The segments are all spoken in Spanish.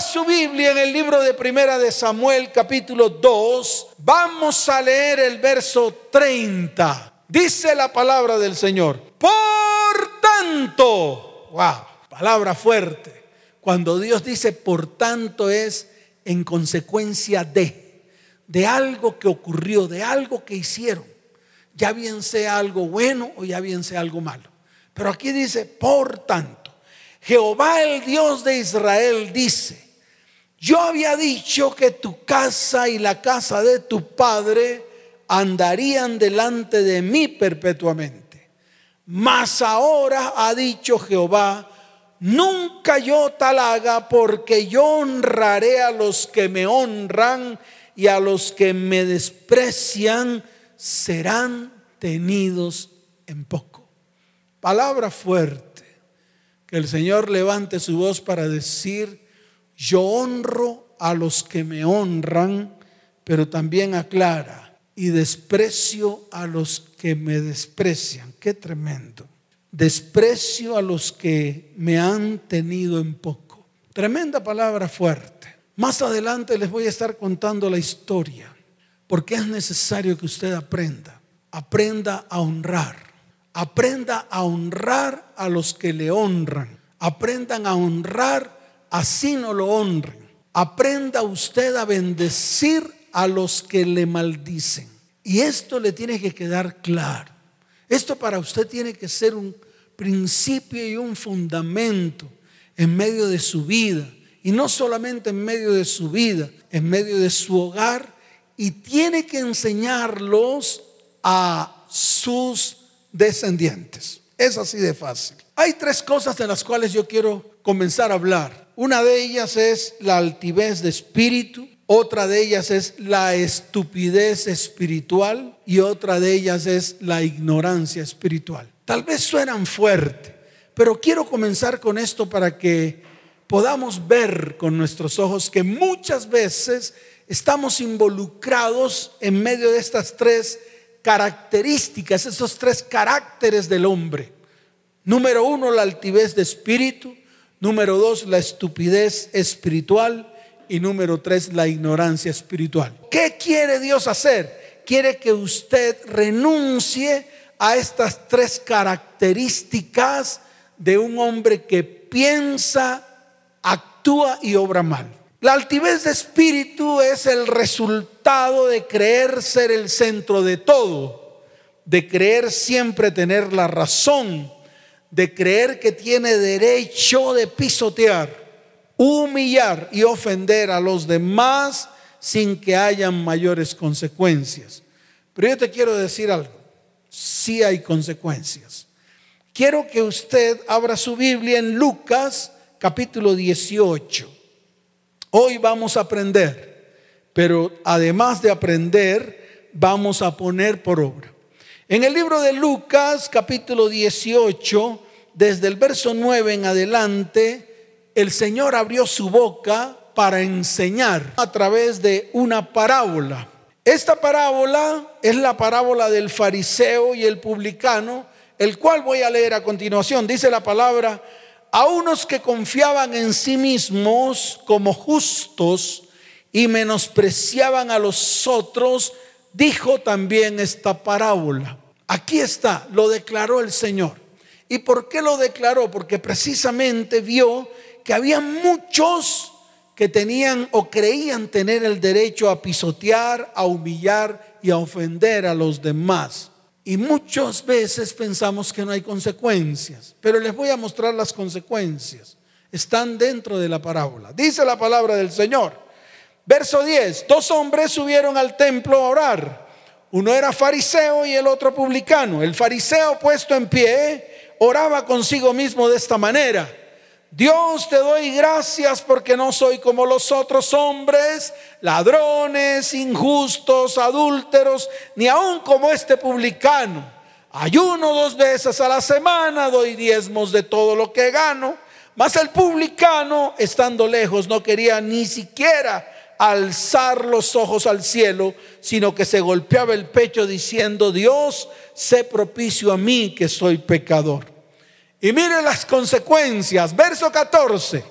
Su Biblia en el libro de Primera de Samuel capítulo 2. Vamos a leer el verso 30. Dice la palabra del Señor. Por tanto, wow, palabra fuerte. Cuando Dios dice por tanto es en consecuencia de, de algo que ocurrió, de algo que hicieron. Ya bien sea algo bueno o ya bien sea algo malo. Pero aquí dice, por tanto, Jehová el Dios de Israel dice, yo había dicho que tu casa y la casa de tu padre andarían delante de mí perpetuamente. Mas ahora ha dicho Jehová, nunca yo tal haga porque yo honraré a los que me honran y a los que me desprecian serán tenidos en poco. Palabra fuerte. Que el Señor levante su voz para decir, yo honro a los que me honran, pero también aclara, y desprecio a los que me desprecian. Qué tremendo. Desprecio a los que me han tenido en poco. Tremenda palabra fuerte. Más adelante les voy a estar contando la historia, porque es necesario que usted aprenda, aprenda a honrar Aprenda a honrar a los que le honran. Aprendan a honrar así no lo honren. Aprenda usted a bendecir a los que le maldicen. Y esto le tiene que quedar claro. Esto para usted tiene que ser un principio y un fundamento en medio de su vida. Y no solamente en medio de su vida, en medio de su hogar. Y tiene que enseñarlos a sus descendientes. Es así de fácil. Hay tres cosas de las cuales yo quiero comenzar a hablar. Una de ellas es la altivez de espíritu, otra de ellas es la estupidez espiritual y otra de ellas es la ignorancia espiritual. Tal vez suenan fuerte, pero quiero comenzar con esto para que podamos ver con nuestros ojos que muchas veces estamos involucrados en medio de estas tres características, esos tres caracteres del hombre. Número uno, la altivez de espíritu. Número dos, la estupidez espiritual. Y número tres, la ignorancia espiritual. ¿Qué quiere Dios hacer? Quiere que usted renuncie a estas tres características de un hombre que piensa, actúa y obra mal. La altivez de espíritu es el resultado de creer ser el centro de todo, de creer siempre tener la razón, de creer que tiene derecho de pisotear, humillar y ofender a los demás sin que hayan mayores consecuencias. Pero yo te quiero decir algo, sí hay consecuencias. Quiero que usted abra su Biblia en Lucas capítulo 18. Hoy vamos a aprender, pero además de aprender, vamos a poner por obra. En el libro de Lucas, capítulo 18, desde el verso 9 en adelante, el Señor abrió su boca para enseñar a través de una parábola. Esta parábola es la parábola del fariseo y el publicano, el cual voy a leer a continuación. Dice la palabra, a unos que confiaban en sí mismos como justos y menospreciaban a los otros, dijo también esta parábola. Aquí está, lo declaró el Señor. ¿Y por qué lo declaró? Porque precisamente vio que había muchos que tenían o creían tener el derecho a pisotear, a humillar y a ofender a los demás. Y muchas veces pensamos que no hay consecuencias, pero les voy a mostrar las consecuencias. Están dentro de la parábola. Dice la palabra del Señor. Verso 10. Dos hombres subieron al templo a orar. Uno era fariseo y el otro publicano. El fariseo puesto en pie oraba consigo mismo de esta manera. Dios te doy gracias porque no soy como los otros hombres, ladrones, injustos, adúlteros, ni aun como este publicano. Ayuno dos veces a la semana, doy diezmos de todo lo que gano. Mas el publicano, estando lejos, no quería ni siquiera alzar los ojos al cielo, sino que se golpeaba el pecho diciendo, Dios, sé propicio a mí que soy pecador. Y mire las consecuencias. Verso 14.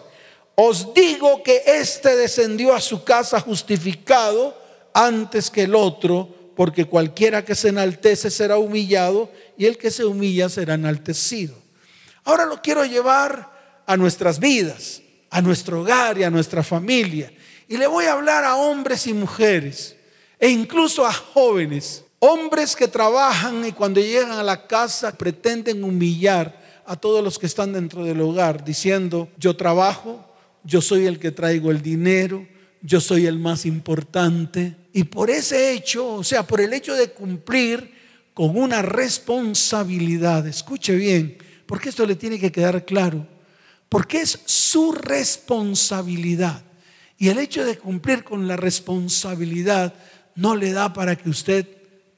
os digo que éste descendió a su casa justificado antes que el otro, porque cualquiera que se enaltece será humillado y el que se humilla será enaltecido. Ahora lo quiero llevar a nuestras vidas, a nuestro hogar y a nuestra familia. Y le voy a hablar a hombres y mujeres e incluso a jóvenes, hombres que trabajan y cuando llegan a la casa pretenden humillar a todos los que están dentro del hogar, diciendo, yo trabajo, yo soy el que traigo el dinero, yo soy el más importante. Y por ese hecho, o sea, por el hecho de cumplir con una responsabilidad, escuche bien, porque esto le tiene que quedar claro, porque es su responsabilidad. Y el hecho de cumplir con la responsabilidad no le da para que usted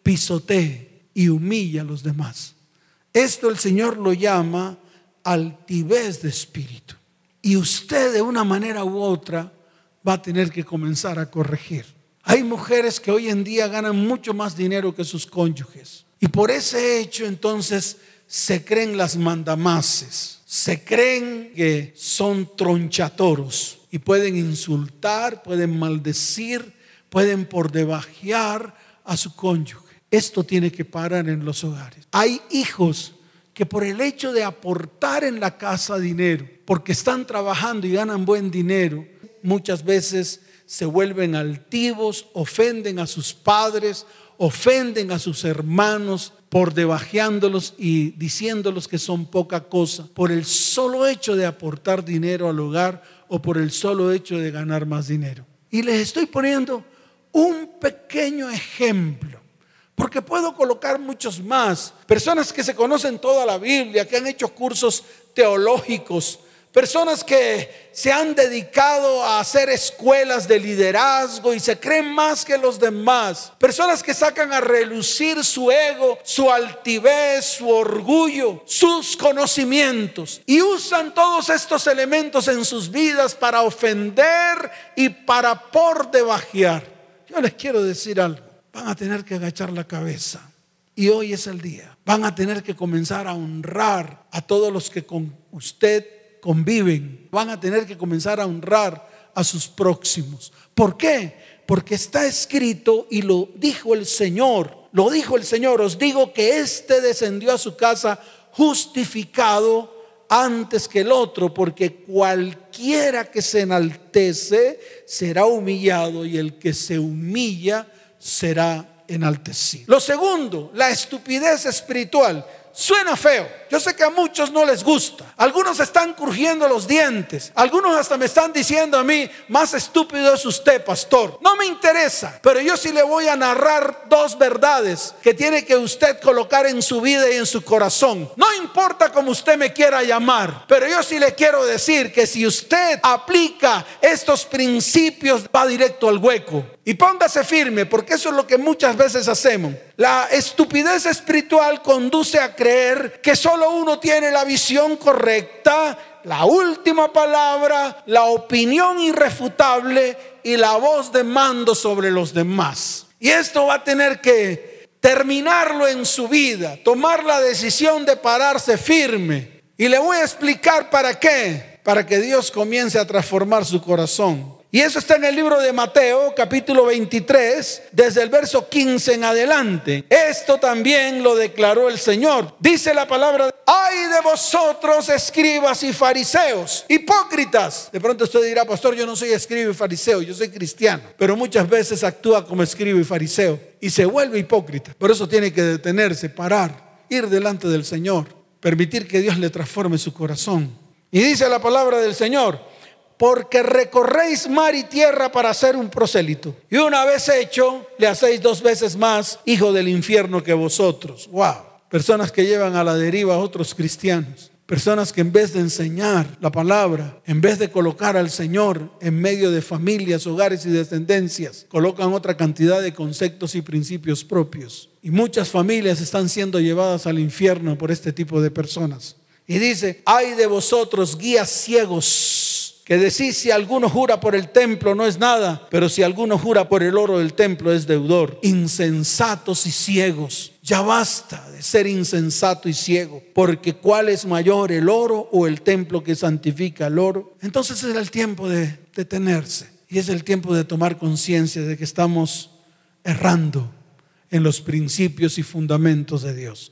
pisotee y humille a los demás. Esto el Señor lo llama altivez de espíritu. Y usted de una manera u otra va a tener que comenzar a corregir. Hay mujeres que hoy en día ganan mucho más dinero que sus cónyuges. Y por ese hecho entonces se creen las mandamases, se creen que son tronchatoros y pueden insultar, pueden maldecir, pueden por debajear a su cónyuge. Esto tiene que parar en los hogares. Hay hijos que por el hecho de aportar en la casa dinero, porque están trabajando y ganan buen dinero, muchas veces se vuelven altivos, ofenden a sus padres, ofenden a sus hermanos, por debajeándolos y diciéndolos que son poca cosa, por el solo hecho de aportar dinero al hogar o por el solo hecho de ganar más dinero. Y les estoy poniendo un pequeño ejemplo, porque puedo colocar muchos más. Personas que se conocen toda la Biblia, que han hecho cursos teológicos, Personas que se han dedicado a hacer escuelas de liderazgo y se creen más que los demás. Personas que sacan a relucir su ego, su altivez, su orgullo, sus conocimientos. Y usan todos estos elementos en sus vidas para ofender y para por debajear. Yo les quiero decir algo. Van a tener que agachar la cabeza. Y hoy es el día. Van a tener que comenzar a honrar a todos los que con usted conviven, van a tener que comenzar a honrar a sus próximos. ¿Por qué? Porque está escrito y lo dijo el Señor, lo dijo el Señor, os digo que éste descendió a su casa justificado antes que el otro, porque cualquiera que se enaltece será humillado y el que se humilla será enaltecido. Lo segundo, la estupidez espiritual. Suena feo. Yo sé que a muchos no les gusta. Algunos están crujiendo los dientes. Algunos hasta me están diciendo a mí, más estúpido es usted, pastor. No me interesa, pero yo sí le voy a narrar dos verdades que tiene que usted colocar en su vida y en su corazón. No importa cómo usted me quiera llamar, pero yo sí le quiero decir que si usted aplica estos principios, va directo al hueco. Y póngase firme, porque eso es lo que muchas veces hacemos. La estupidez espiritual conduce a creer que solo uno tiene la visión correcta, la última palabra, la opinión irrefutable y la voz de mando sobre los demás. Y esto va a tener que terminarlo en su vida, tomar la decisión de pararse firme. Y le voy a explicar para qué, para que Dios comience a transformar su corazón. Y eso está en el libro de Mateo, capítulo 23, desde el verso 15 en adelante. Esto también lo declaró el Señor. Dice la palabra, ay de vosotros escribas y fariseos, hipócritas. De pronto usted dirá, pastor, yo no soy escriba y fariseo, yo soy cristiano. Pero muchas veces actúa como escriba y fariseo y se vuelve hipócrita. Por eso tiene que detenerse, parar, ir delante del Señor, permitir que Dios le transforme su corazón. Y dice la palabra del Señor, porque recorréis mar y tierra para hacer un prosélito. Y una vez hecho, le hacéis dos veces más hijo del infierno que vosotros. Wow. Personas que llevan a la deriva a otros cristianos. Personas que en vez de enseñar la palabra, en vez de colocar al Señor en medio de familias, hogares y descendencias, colocan otra cantidad de conceptos y principios propios. Y muchas familias están siendo llevadas al infierno por este tipo de personas. Y dice, hay de vosotros guías ciegos que decís si alguno jura por el templo no es nada, pero si alguno jura por el oro del templo es deudor. Insensatos y ciegos. Ya basta de ser insensato y ciego, porque ¿cuál es mayor, el oro o el templo que santifica el oro? Entonces es el tiempo de detenerse y es el tiempo de tomar conciencia de que estamos errando en los principios y fundamentos de Dios.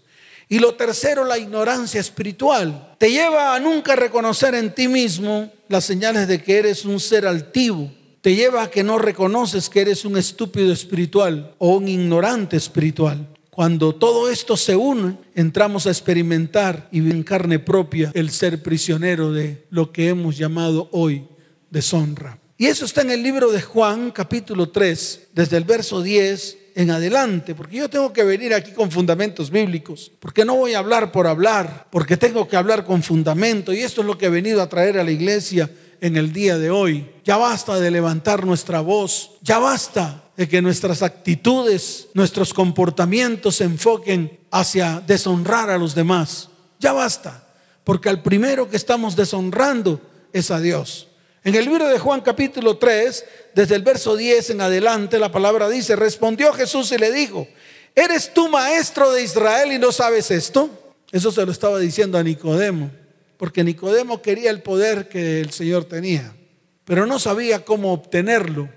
Y lo tercero, la ignorancia espiritual. Te lleva a nunca reconocer en ti mismo las señales de que eres un ser altivo. Te lleva a que no reconoces que eres un estúpido espiritual o un ignorante espiritual. Cuando todo esto se une, entramos a experimentar y en carne propia el ser prisionero de lo que hemos llamado hoy deshonra. Y eso está en el libro de Juan, capítulo 3, desde el verso 10 en adelante, porque yo tengo que venir aquí con fundamentos bíblicos, porque no voy a hablar por hablar, porque tengo que hablar con fundamento, y esto es lo que he venido a traer a la iglesia en el día de hoy. Ya basta de levantar nuestra voz, ya basta de que nuestras actitudes, nuestros comportamientos se enfoquen hacia deshonrar a los demás. Ya basta, porque al primero que estamos deshonrando es a Dios. En el libro de Juan capítulo 3, desde el verso 10 en adelante, la palabra dice, respondió Jesús y le dijo, ¿eres tú maestro de Israel y no sabes esto? Eso se lo estaba diciendo a Nicodemo, porque Nicodemo quería el poder que el Señor tenía, pero no sabía cómo obtenerlo.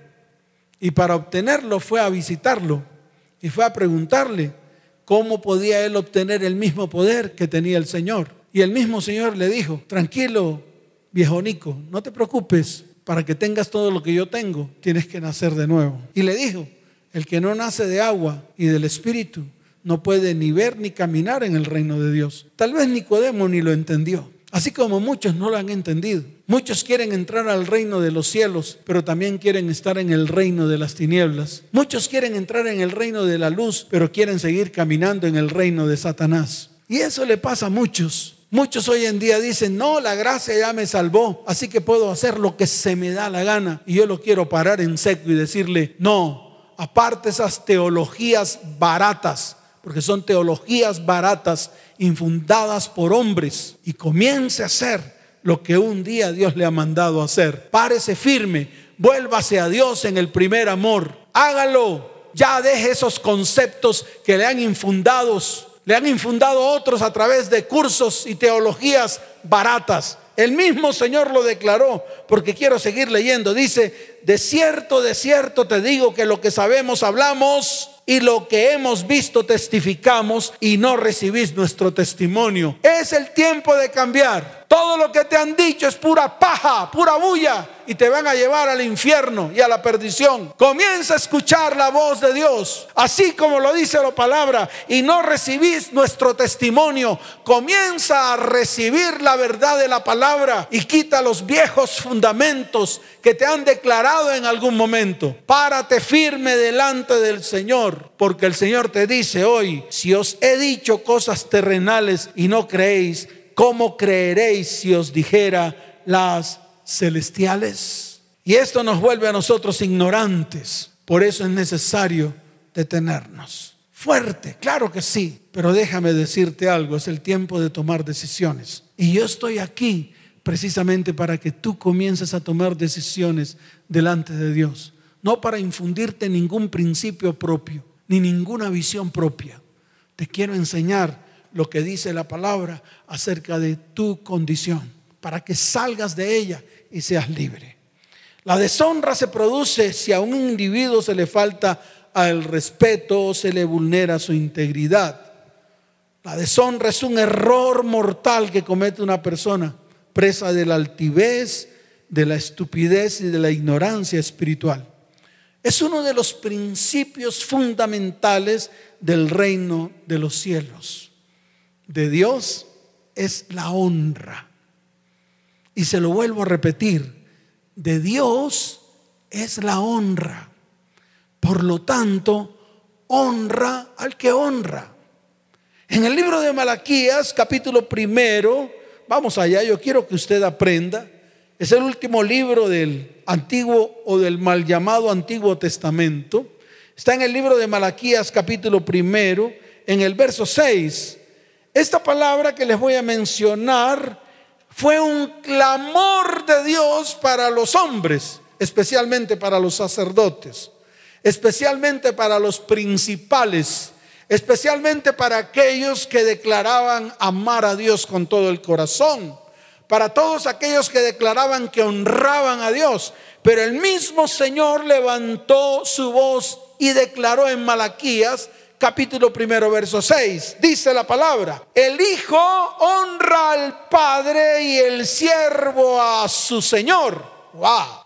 Y para obtenerlo fue a visitarlo y fue a preguntarle cómo podía él obtener el mismo poder que tenía el Señor. Y el mismo Señor le dijo, tranquilo, viejo Nico, no te preocupes, para que tengas todo lo que yo tengo, tienes que nacer de nuevo. Y le dijo, el que no nace de agua y del Espíritu, no puede ni ver ni caminar en el reino de Dios. Tal vez Nicodemo ni lo entendió, así como muchos no lo han entendido. Muchos quieren entrar al reino de los cielos, pero también quieren estar en el reino de las tinieblas. Muchos quieren entrar en el reino de la luz, pero quieren seguir caminando en el reino de Satanás. Y eso le pasa a muchos. Muchos hoy en día dicen, no, la gracia ya me salvó, así que puedo hacer lo que se me da la gana. Y yo lo quiero parar en seco y decirle, no, aparte esas teologías baratas, porque son teologías baratas infundadas por hombres, y comience a hacer lo que un día Dios le ha mandado hacer. Párese firme, vuélvase a Dios en el primer amor, hágalo. Ya deje esos conceptos que le han infundados le han infundado otros a través de cursos y teologías baratas. El mismo Señor lo declaró, porque quiero seguir leyendo. Dice, de cierto, de cierto te digo que lo que sabemos hablamos y lo que hemos visto testificamos y no recibís nuestro testimonio. Es el tiempo de cambiar. Todo lo que te han dicho es pura paja, pura bulla y te van a llevar al infierno y a la perdición. Comienza a escuchar la voz de Dios, así como lo dice la palabra, y no recibís nuestro testimonio. Comienza a recibir la verdad de la palabra y quita los viejos fundamentos que te han declarado en algún momento. Párate firme delante del Señor, porque el Señor te dice hoy, si os he dicho cosas terrenales y no creéis, ¿cómo creeréis si os dijera las celestiales? Y esto nos vuelve a nosotros ignorantes. Por eso es necesario detenernos. Fuerte, claro que sí, pero déjame decirte algo, es el tiempo de tomar decisiones. Y yo estoy aquí precisamente para que tú comiences a tomar decisiones delante de Dios, no para infundirte ningún principio propio, ni ninguna visión propia. Te quiero enseñar lo que dice la palabra acerca de tu condición, para que salgas de ella y seas libre. La deshonra se produce si a un individuo se le falta al respeto o se le vulnera su integridad. La deshonra es un error mortal que comete una persona, presa de la altivez, de la estupidez y de la ignorancia espiritual. Es uno de los principios fundamentales del reino de los cielos de Dios es la honra. Y se lo vuelvo a repetir, de Dios es la honra. Por lo tanto, honra al que honra. En el libro de Malaquías, capítulo primero, vamos allá, yo quiero que usted aprenda, es el último libro del antiguo o del mal llamado Antiguo Testamento. Está en el libro de Malaquías, capítulo primero, en el verso 6. Esta palabra que les voy a mencionar fue un clamor de Dios para los hombres, especialmente para los sacerdotes, especialmente para los principales, especialmente para aquellos que declaraban amar a Dios con todo el corazón, para todos aquellos que declaraban que honraban a Dios. Pero el mismo Señor levantó su voz y declaró en Malaquías capítulo primero, verso 6. Dice la palabra, el Hijo honra al Padre y el siervo a su Señor.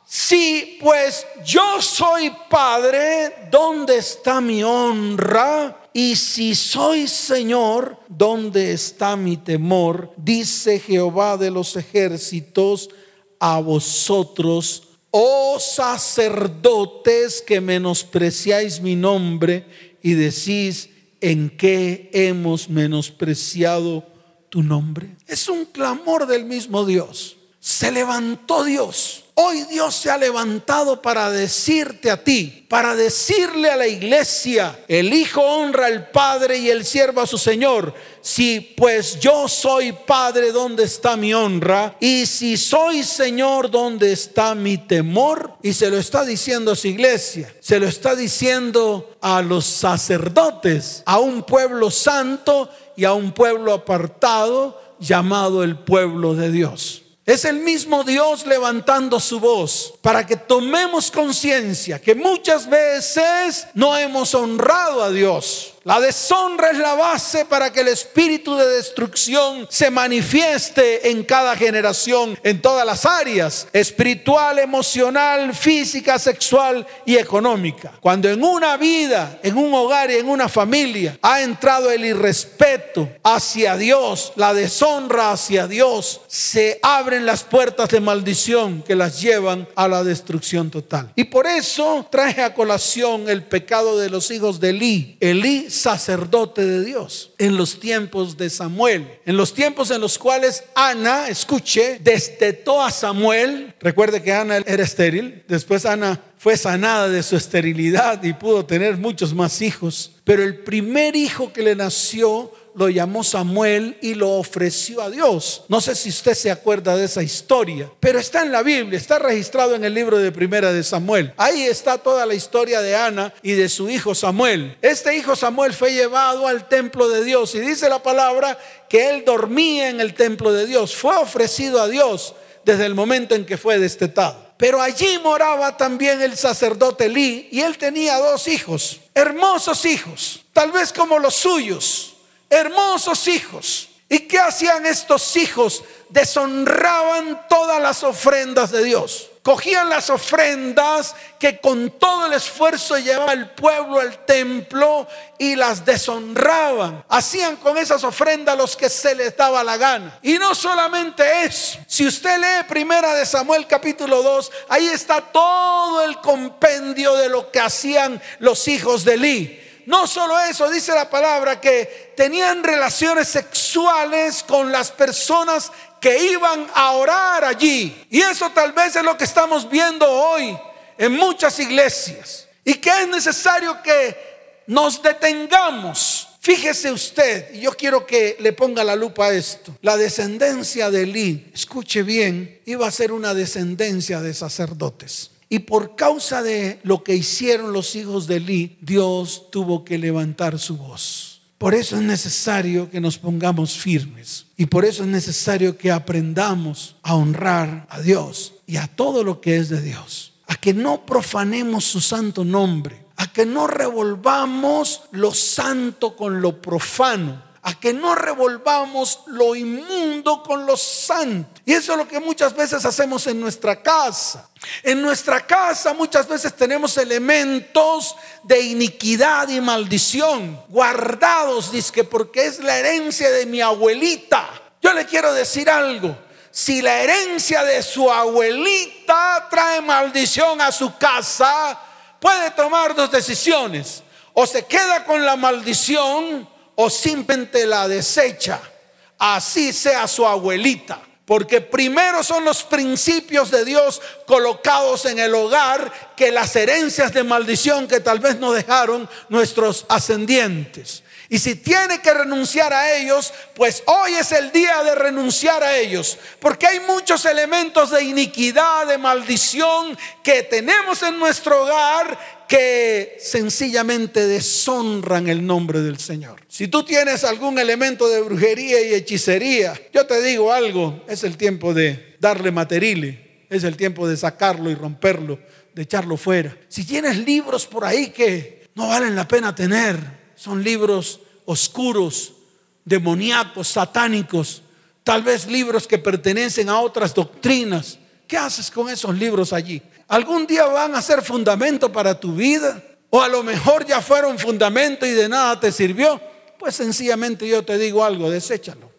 Si pues yo soy Padre, ¿dónde está mi honra? Y si soy Señor, ¿dónde está mi temor? Dice Jehová de los ejércitos a vosotros, oh sacerdotes que menospreciáis mi nombre y decís, ¿en qué hemos menospreciado tu nombre? Es un clamor del mismo Dios. Se levantó Dios Hoy Dios se ha levantado para decirte a ti, para decirle a la iglesia, el Hijo honra al Padre y el siervo a su Señor. Si pues yo soy Padre, ¿dónde está mi honra? Y si soy Señor, ¿dónde está mi temor? Y se lo está diciendo a su iglesia, se lo está diciendo a los sacerdotes, a un pueblo santo y a un pueblo apartado llamado el pueblo de Dios. Es el mismo Dios levantando su voz para que tomemos conciencia que muchas veces no hemos honrado a Dios. La deshonra es la base para que el espíritu de destrucción se manifieste en cada generación, en todas las áreas, espiritual, emocional, física, sexual y económica. Cuando en una vida, en un hogar y en una familia ha entrado el irrespeto hacia Dios, la deshonra hacia Dios, se abren las puertas de maldición que las llevan a la destrucción total. Y por eso traje a colación el pecado de los hijos de Elí. Elí sacerdote de Dios en los tiempos de Samuel, en los tiempos en los cuales Ana, escuche, destetó a Samuel. Recuerde que Ana era estéril, después Ana fue sanada de su esterilidad y pudo tener muchos más hijos, pero el primer hijo que le nació lo llamó Samuel y lo ofreció a Dios. No sé si usted se acuerda de esa historia, pero está en la Biblia, está registrado en el libro de Primera de Samuel. Ahí está toda la historia de Ana y de su hijo Samuel. Este hijo Samuel fue llevado al templo de Dios y dice la palabra que él dormía en el templo de Dios. Fue ofrecido a Dios desde el momento en que fue destetado. Pero allí moraba también el sacerdote Lee y él tenía dos hijos, hermosos hijos, tal vez como los suyos hermosos hijos. ¿Y qué hacían estos hijos? Deshonraban todas las ofrendas de Dios. Cogían las ofrendas que con todo el esfuerzo llevaba el pueblo al templo y las deshonraban. Hacían con esas ofrendas los que se les daba la gana. Y no solamente eso. Si usted lee primera de Samuel capítulo 2, ahí está todo el compendio de lo que hacían los hijos de Eli no solo eso, dice la palabra, que tenían relaciones sexuales con las personas que iban a orar allí. Y eso tal vez es lo que estamos viendo hoy en muchas iglesias. Y que es necesario que nos detengamos. Fíjese usted, y yo quiero que le ponga la lupa a esto. La descendencia de Elí, escuche bien, iba a ser una descendencia de sacerdotes. Y por causa de lo que hicieron los hijos de Eli, Dios tuvo que levantar su voz. Por eso es necesario que nos pongamos firmes. Y por eso es necesario que aprendamos a honrar a Dios y a todo lo que es de Dios. A que no profanemos su santo nombre. A que no revolvamos lo santo con lo profano a que no revolvamos lo inmundo con lo santo. Y eso es lo que muchas veces hacemos en nuestra casa. En nuestra casa muchas veces tenemos elementos de iniquidad y maldición guardados, dice porque es la herencia de mi abuelita. Yo le quiero decir algo. Si la herencia de su abuelita trae maldición a su casa, puede tomar dos decisiones. O se queda con la maldición o simplemente la desecha, así sea su abuelita. Porque primero son los principios de Dios colocados en el hogar que las herencias de maldición que tal vez no dejaron nuestros ascendientes. Y si tiene que renunciar a ellos, pues hoy es el día de renunciar a ellos. Porque hay muchos elementos de iniquidad, de maldición que tenemos en nuestro hogar que sencillamente deshonran el nombre del Señor. Si tú tienes algún elemento de brujería y hechicería, yo te digo algo, es el tiempo de darle materile, es el tiempo de sacarlo y romperlo, de echarlo fuera. Si tienes libros por ahí que no valen la pena tener, son libros oscuros, demoníacos, satánicos, tal vez libros que pertenecen a otras doctrinas. ¿Qué haces con esos libros allí? ¿Algún día van a ser fundamento para tu vida? ¿O a lo mejor ya fueron fundamento y de nada te sirvió? Pues sencillamente yo te digo algo, deséchalo.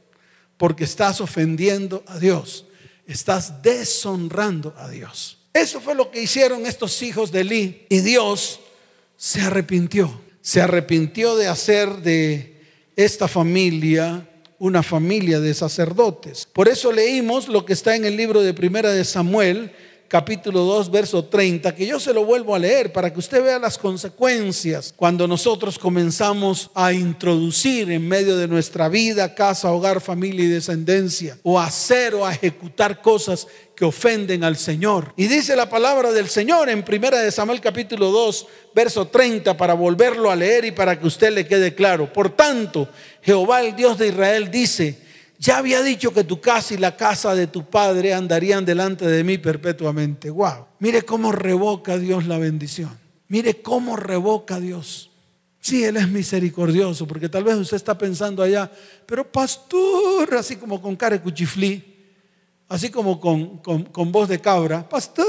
Porque estás ofendiendo a Dios. Estás deshonrando a Dios. Eso fue lo que hicieron estos hijos de Eli. Y Dios se arrepintió. Se arrepintió de hacer de esta familia una familia de sacerdotes. Por eso leímos lo que está en el libro de Primera de Samuel, capítulo 2, verso 30, que yo se lo vuelvo a leer para que usted vea las consecuencias cuando nosotros comenzamos a introducir en medio de nuestra vida, casa, hogar, familia y descendencia, o hacer o a ejecutar cosas que ofenden al Señor. Y dice la palabra del Señor en primera de Samuel capítulo 2, verso 30 para volverlo a leer y para que usted le quede claro. Por tanto, Jehová el Dios de Israel dice, ya había dicho que tu casa y la casa de tu padre andarían delante de mí perpetuamente. Wow. Mire cómo revoca Dios la bendición. Mire cómo revoca Dios. Sí, Él es misericordioso, porque tal vez usted está pensando allá, pero pastor, así como con cara de cuchiflí, así como con, con, con voz de cabra, pastor,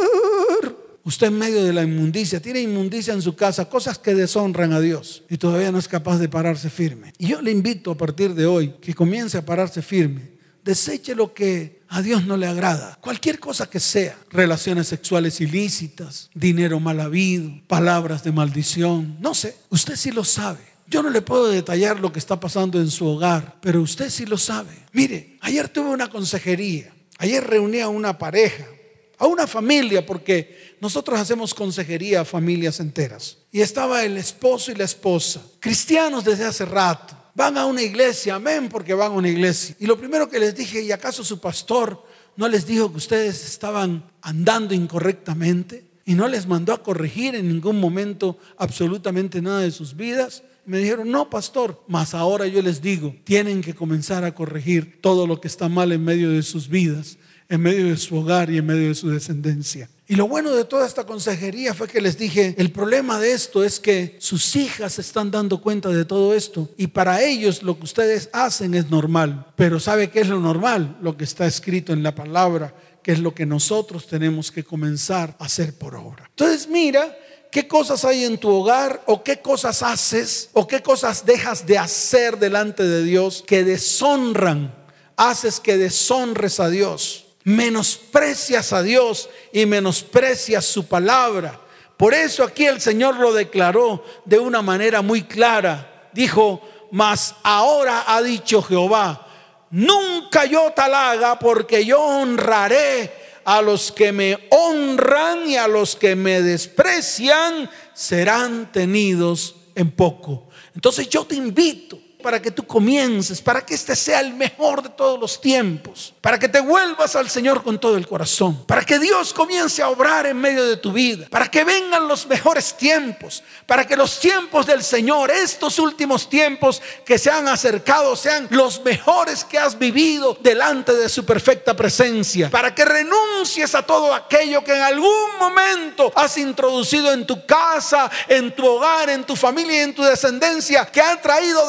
Usted en medio de la inmundicia, tiene inmundicia en su casa, cosas que deshonran a Dios y todavía no es capaz de pararse firme. Y yo le invito a partir de hoy que comience a pararse firme. Deseche lo que a Dios no le agrada. Cualquier cosa que sea. Relaciones sexuales ilícitas, dinero mal habido, palabras de maldición. No sé, usted sí lo sabe. Yo no le puedo detallar lo que está pasando en su hogar, pero usted sí lo sabe. Mire, ayer tuve una consejería. Ayer reuní a una pareja, a una familia, porque nosotros hacemos consejería a familias enteras. Y estaba el esposo y la esposa, cristianos desde hace rato. Van a una iglesia, amén, porque van a una iglesia. Y lo primero que les dije, ¿y acaso su pastor no les dijo que ustedes estaban andando incorrectamente? Y no les mandó a corregir en ningún momento absolutamente nada de sus vidas. Me dijeron, no, pastor, mas ahora yo les digo, tienen que comenzar a corregir todo lo que está mal en medio de sus vidas, en medio de su hogar y en medio de su descendencia. Y lo bueno de toda esta consejería fue que les dije, el problema de esto es que sus hijas están dando cuenta de todo esto y para ellos lo que ustedes hacen es normal. Pero ¿sabe qué es lo normal? Lo que está escrito en la palabra, que es lo que nosotros tenemos que comenzar a hacer por obra. Entonces mira qué cosas hay en tu hogar o qué cosas haces o qué cosas dejas de hacer delante de Dios que deshonran, haces que deshonres a Dios menosprecias a Dios y menosprecias su palabra. Por eso aquí el Señor lo declaró de una manera muy clara. Dijo, mas ahora ha dicho Jehová, nunca yo tal haga porque yo honraré a los que me honran y a los que me desprecian serán tenidos en poco. Entonces yo te invito para que tú comiences, para que este sea el mejor de todos los tiempos, para que te vuelvas al Señor con todo el corazón, para que Dios comience a obrar en medio de tu vida, para que vengan los mejores tiempos, para que los tiempos del Señor, estos últimos tiempos que se han acercado, sean los mejores que has vivido delante de su perfecta presencia, para que renuncies a todo aquello que en algún momento has introducido en tu casa, en tu hogar, en tu familia y en tu descendencia, que ha traído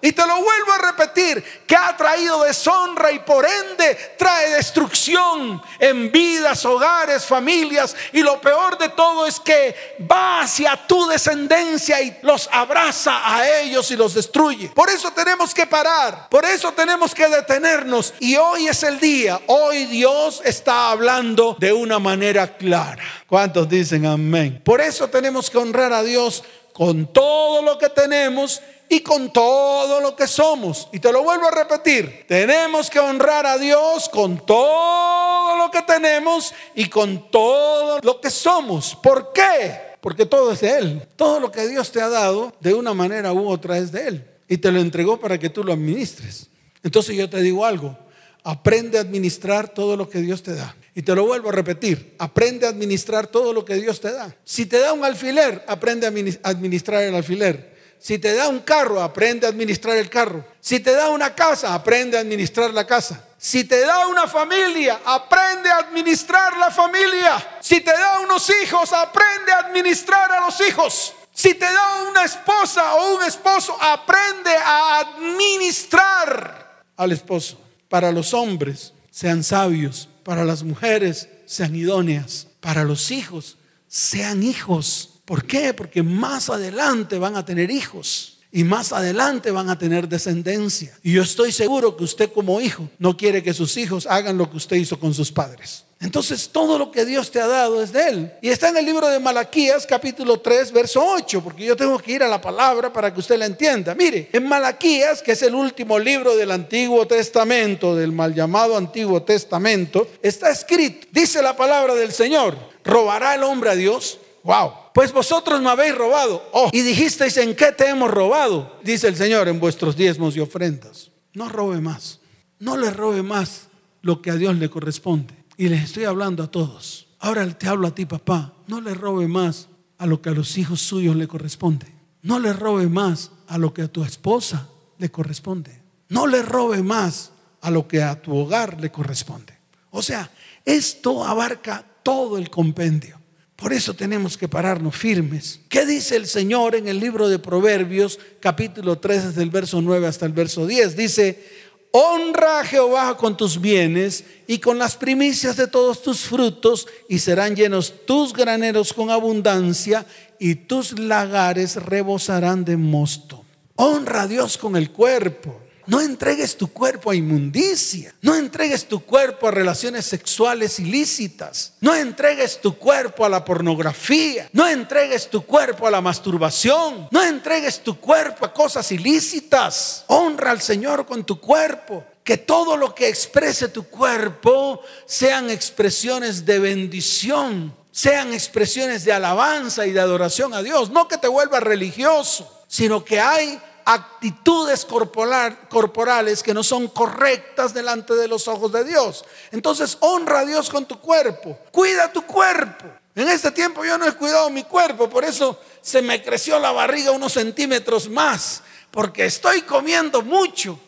y te lo vuelvo a repetir, que ha traído deshonra y por ende trae destrucción en vidas, hogares, familias. Y lo peor de todo es que va hacia tu descendencia y los abraza a ellos y los destruye. Por eso tenemos que parar, por eso tenemos que detenernos. Y hoy es el día, hoy Dios está hablando de una manera clara. ¿Cuántos dicen amén? Por eso tenemos que honrar a Dios con todo lo que tenemos y con todo lo que somos. Y te lo vuelvo a repetir, tenemos que honrar a Dios con todo lo que tenemos y con todo lo que somos. ¿Por qué? porque todo es de Él. Todo lo que Dios te ha dado, de una manera u otra, es de Él. Y te lo entregó para que tú lo administres. Entonces yo te digo algo, aprende a administrar todo lo que Dios te da. Y te lo vuelvo a repetir, aprende a administrar todo lo que Dios te da. Si te da un alfiler, aprende a administrar el alfiler. Si te da un carro, aprende a administrar el carro. Si te da una casa, aprende a administrar la casa. Si te da una familia, aprende a administrar la familia. Si te da unos hijos, aprende a administrar a los hijos. Si te da una esposa o un esposo, aprende a administrar al esposo. Para los hombres, sean sabios. Para las mujeres, sean idóneas. Para los hijos, sean hijos. ¿Por qué? Porque más adelante van a tener hijos y más adelante van a tener descendencia. Y yo estoy seguro que usted como hijo no quiere que sus hijos hagan lo que usted hizo con sus padres. Entonces todo lo que Dios te ha dado es de Él. Y está en el libro de Malaquías capítulo 3 verso 8, porque yo tengo que ir a la palabra para que usted la entienda. Mire, en Malaquías, que es el último libro del Antiguo Testamento, del mal llamado Antiguo Testamento, está escrito, dice la palabra del Señor, ¿robará el hombre a Dios? Wow. Pues vosotros me habéis robado. Oh, y dijisteis, ¿en qué te hemos robado? Dice el Señor, en vuestros diezmos y ofrendas. No robe más. No le robe más lo que a Dios le corresponde. Y les estoy hablando a todos. Ahora te hablo a ti, papá. No le robe más a lo que a los hijos suyos le corresponde. No le robe más a lo que a tu esposa le corresponde. No le robe más a lo que a tu hogar le corresponde. O sea, esto abarca todo el compendio. Por eso tenemos que pararnos firmes. ¿Qué dice el Señor en el libro de Proverbios, capítulo 3, desde el verso 9 hasta el verso 10? Dice, honra a Jehová con tus bienes y con las primicias de todos tus frutos, y serán llenos tus graneros con abundancia, y tus lagares rebosarán de mosto. Honra a Dios con el cuerpo. No entregues tu cuerpo a inmundicia. No entregues tu cuerpo a relaciones sexuales ilícitas. No entregues tu cuerpo a la pornografía. No entregues tu cuerpo a la masturbación. No entregues tu cuerpo a cosas ilícitas. Honra al Señor con tu cuerpo. Que todo lo que exprese tu cuerpo sean expresiones de bendición, sean expresiones de alabanza y de adoración a Dios. No que te vuelvas religioso, sino que hay actitudes corporales que no son correctas delante de los ojos de Dios. Entonces honra a Dios con tu cuerpo, cuida tu cuerpo. En este tiempo yo no he cuidado mi cuerpo, por eso se me creció la barriga unos centímetros más, porque estoy comiendo mucho.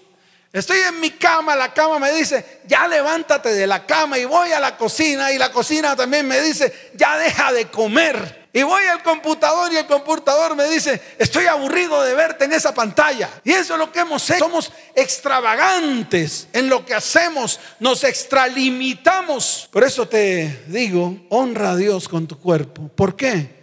Estoy en mi cama, la cama me dice, ya levántate de la cama y voy a la cocina y la cocina también me dice, ya deja de comer. Y voy al computador y el computador me dice, estoy aburrido de verte en esa pantalla. Y eso es lo que hemos hecho. Somos extravagantes en lo que hacemos, nos extralimitamos. Por eso te digo, honra a Dios con tu cuerpo. ¿Por qué?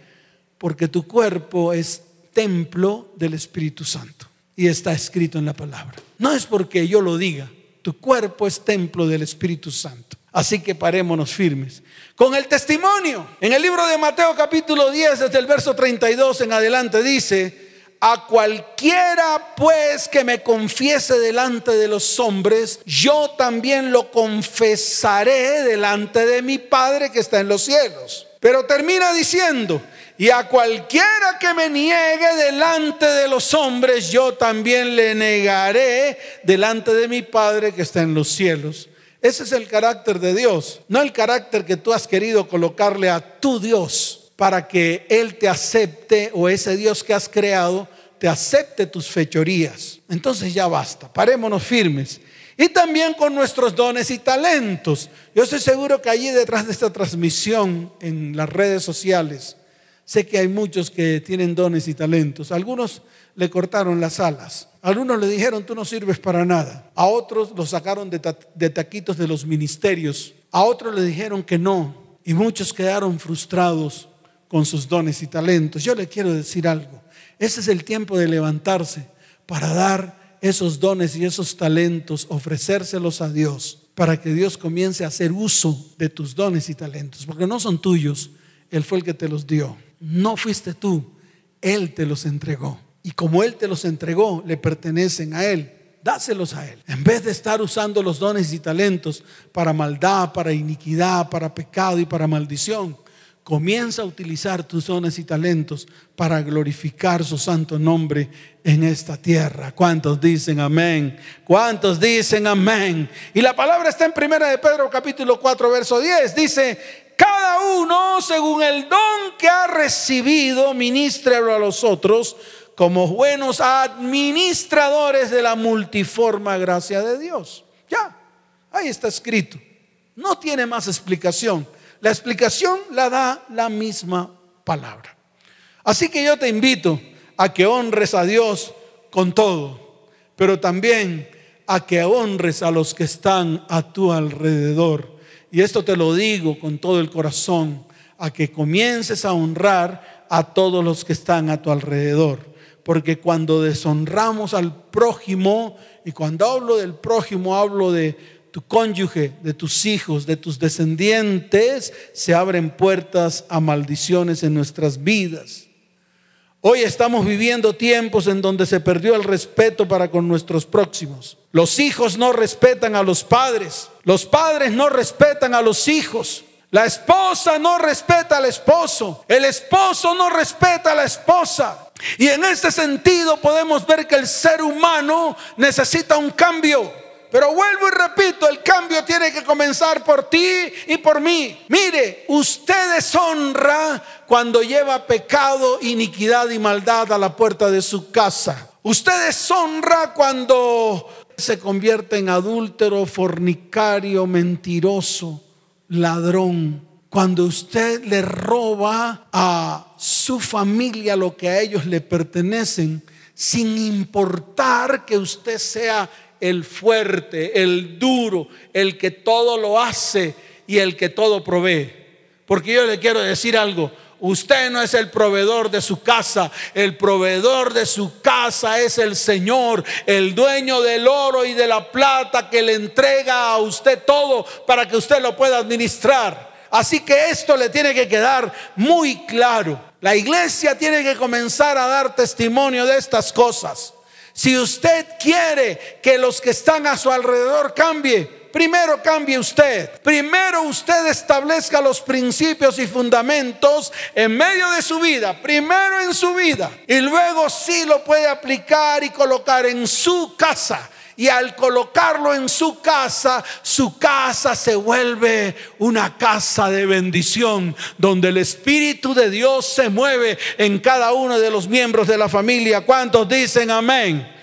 Porque tu cuerpo es templo del Espíritu Santo. Y está escrito en la palabra. No es porque yo lo diga, tu cuerpo es templo del Espíritu Santo. Así que parémonos firmes. Con el testimonio. En el libro de Mateo capítulo 10, desde el verso 32 en adelante, dice, a cualquiera pues que me confiese delante de los hombres, yo también lo confesaré delante de mi Padre que está en los cielos. Pero termina diciendo, y a cualquiera que me niegue delante de los hombres, yo también le negaré delante de mi Padre que está en los cielos. Ese es el carácter de Dios, no el carácter que tú has querido colocarle a tu Dios para que Él te acepte o ese Dios que has creado te acepte tus fechorías. Entonces ya basta, parémonos firmes. Y también con nuestros dones y talentos. Yo estoy seguro que allí detrás de esta transmisión en las redes sociales, sé que hay muchos que tienen dones y talentos. Algunos le cortaron las alas. Algunos le dijeron, tú no sirves para nada. A otros los sacaron de, de taquitos de los ministerios. A otros le dijeron que no. Y muchos quedaron frustrados con sus dones y talentos. Yo le quiero decir algo. Ese es el tiempo de levantarse para dar esos dones y esos talentos, ofrecérselos a Dios, para que Dios comience a hacer uso de tus dones y talentos, porque no son tuyos, Él fue el que te los dio. No fuiste tú, Él te los entregó. Y como Él te los entregó, le pertenecen a Él. Dáselos a Él. En vez de estar usando los dones y talentos para maldad, para iniquidad, para pecado y para maldición, comienza a utilizar tus dones y talentos para glorificar su santo nombre en esta tierra. ¿Cuántos dicen amén? ¿Cuántos dicen amén? Y la palabra está en primera de Pedro capítulo 4 verso 10. Dice, cada uno según el don que ha recibido, ministrelo a los otros como buenos administradores de la multiforme gracia de Dios. Ya, ahí está escrito. No tiene más explicación. La explicación la da la misma palabra. Así que yo te invito a que honres a Dios con todo, pero también a que honres a los que están a tu alrededor. Y esto te lo digo con todo el corazón, a que comiences a honrar a todos los que están a tu alrededor. Porque cuando deshonramos al prójimo, y cuando hablo del prójimo hablo de tu cónyuge, de tus hijos, de tus descendientes, se abren puertas a maldiciones en nuestras vidas. Hoy estamos viviendo tiempos en donde se perdió el respeto para con nuestros próximos. Los hijos no respetan a los padres. Los padres no respetan a los hijos. La esposa no respeta al esposo. El esposo no respeta a la esposa. Y en este sentido podemos ver que el ser humano necesita un cambio. Pero vuelvo y repito, el cambio tiene que comenzar por ti y por mí. Mire, usted deshonra cuando lleva pecado, iniquidad y maldad a la puerta de su casa. Usted deshonra cuando se convierte en adúltero, fornicario, mentiroso, ladrón. Cuando usted le roba a su familia lo que a ellos le pertenecen, sin importar que usted sea el fuerte, el duro, el que todo lo hace y el que todo provee. Porque yo le quiero decir algo, usted no es el proveedor de su casa, el proveedor de su casa es el Señor, el dueño del oro y de la plata que le entrega a usted todo para que usted lo pueda administrar. Así que esto le tiene que quedar muy claro. La iglesia tiene que comenzar a dar testimonio de estas cosas. Si usted quiere que los que están a su alrededor cambie, primero cambie usted. Primero usted establezca los principios y fundamentos en medio de su vida, primero en su vida, y luego sí lo puede aplicar y colocar en su casa. Y al colocarlo en su casa, su casa se vuelve una casa de bendición, donde el Espíritu de Dios se mueve en cada uno de los miembros de la familia. ¿Cuántos dicen amén?